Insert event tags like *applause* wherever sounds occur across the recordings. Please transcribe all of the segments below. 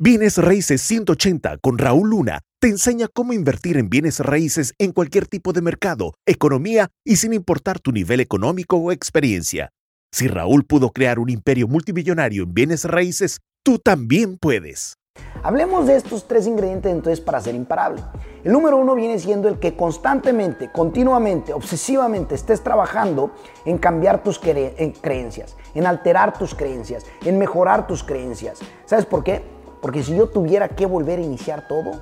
Bienes Raíces 180 con Raúl Luna te enseña cómo invertir en bienes raíces en cualquier tipo de mercado, economía y sin importar tu nivel económico o experiencia. Si Raúl pudo crear un imperio multimillonario en bienes raíces, tú también puedes. Hablemos de estos tres ingredientes entonces para ser imparable. El número uno viene siendo el que constantemente, continuamente, obsesivamente estés trabajando en cambiar tus creencias, en alterar tus creencias, en mejorar tus creencias. ¿Sabes por qué? Porque si yo tuviera que volver a iniciar todo,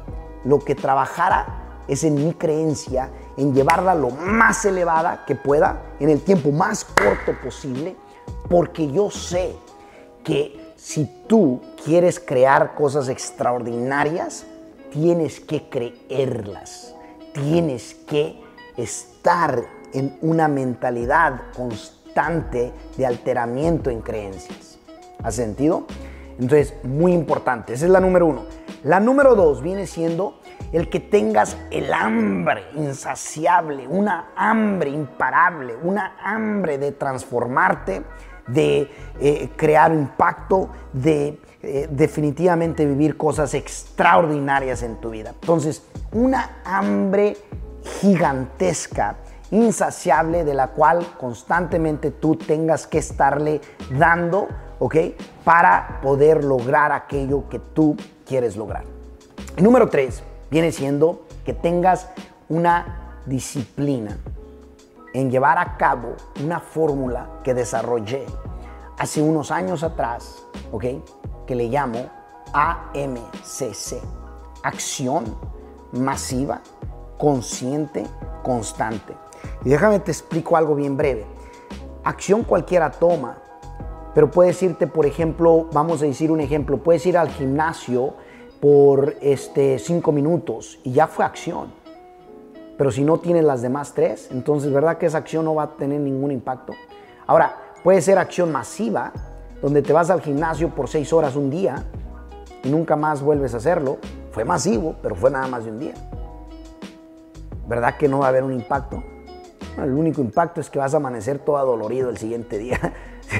lo que trabajara es en mi creencia, en llevarla lo más elevada que pueda, en el tiempo más corto posible, porque yo sé que si tú quieres crear cosas extraordinarias, tienes que creerlas, tienes que estar en una mentalidad constante de alteramiento en creencias. ¿Has sentido? Entonces, muy importante. Esa es la número uno. La número dos viene siendo el que tengas el hambre insaciable, una hambre imparable, una hambre de transformarte, de eh, crear impacto, de eh, definitivamente vivir cosas extraordinarias en tu vida. Entonces, una hambre gigantesca, insaciable, de la cual constantemente tú tengas que estarle dando ¿ok? Para poder lograr aquello que tú quieres lograr. Número tres viene siendo que tengas una disciplina en llevar a cabo una fórmula que desarrollé hace unos años atrás, ¿ok? Que le llamo AMCC, acción masiva, consciente, constante. Y déjame te explico algo bien breve. Acción cualquiera toma pero puedes irte, por ejemplo, vamos a decir un ejemplo, puedes ir al gimnasio por este, cinco minutos y ya fue acción. Pero si no tienes las demás tres, entonces, ¿verdad que esa acción no va a tener ningún impacto? Ahora, puede ser acción masiva, donde te vas al gimnasio por seis horas un día y nunca más vuelves a hacerlo. Fue masivo, pero fue nada más de un día. ¿Verdad que no va a haber un impacto? El único impacto es que vas a amanecer todo adolorido el siguiente día.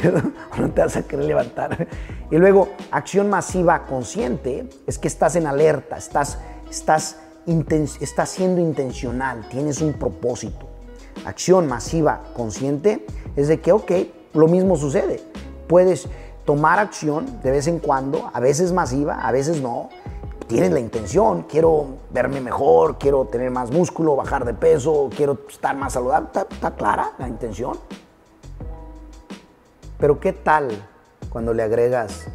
*laughs* no te vas a querer levantar. Y luego, acción masiva consciente es que estás en alerta, estás, estás, estás siendo intencional, tienes un propósito. Acción masiva consciente es de que, ok, lo mismo sucede. Puedes tomar acción de vez en cuando, a veces masiva, a veces no. Tienes la intención, quiero verme mejor, quiero tener más músculo, bajar de peso, quiero estar más saludable. está clara la intención. Pero ¿qué tal cuando le agregas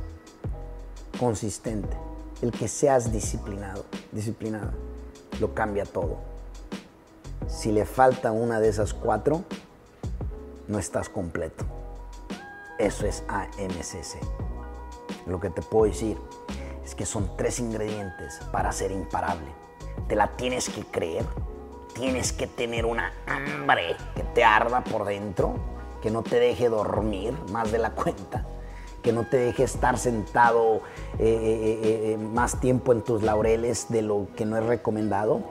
consistente? El que seas disciplinado, disciplinado, lo cambia todo. Si le falta una de esas cuatro, no estás completo. Eso es AMCC. Lo que te puedo decir es que son tres ingredientes para ser imparable. Te la tienes que creer, tienes que tener una hambre que te arda por dentro que no te deje dormir más de la cuenta, que no te deje estar sentado eh, eh, eh, más tiempo en tus laureles de lo que no es recomendado,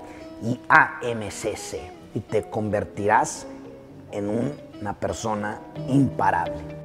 y AMCC, y te convertirás en una persona imparable.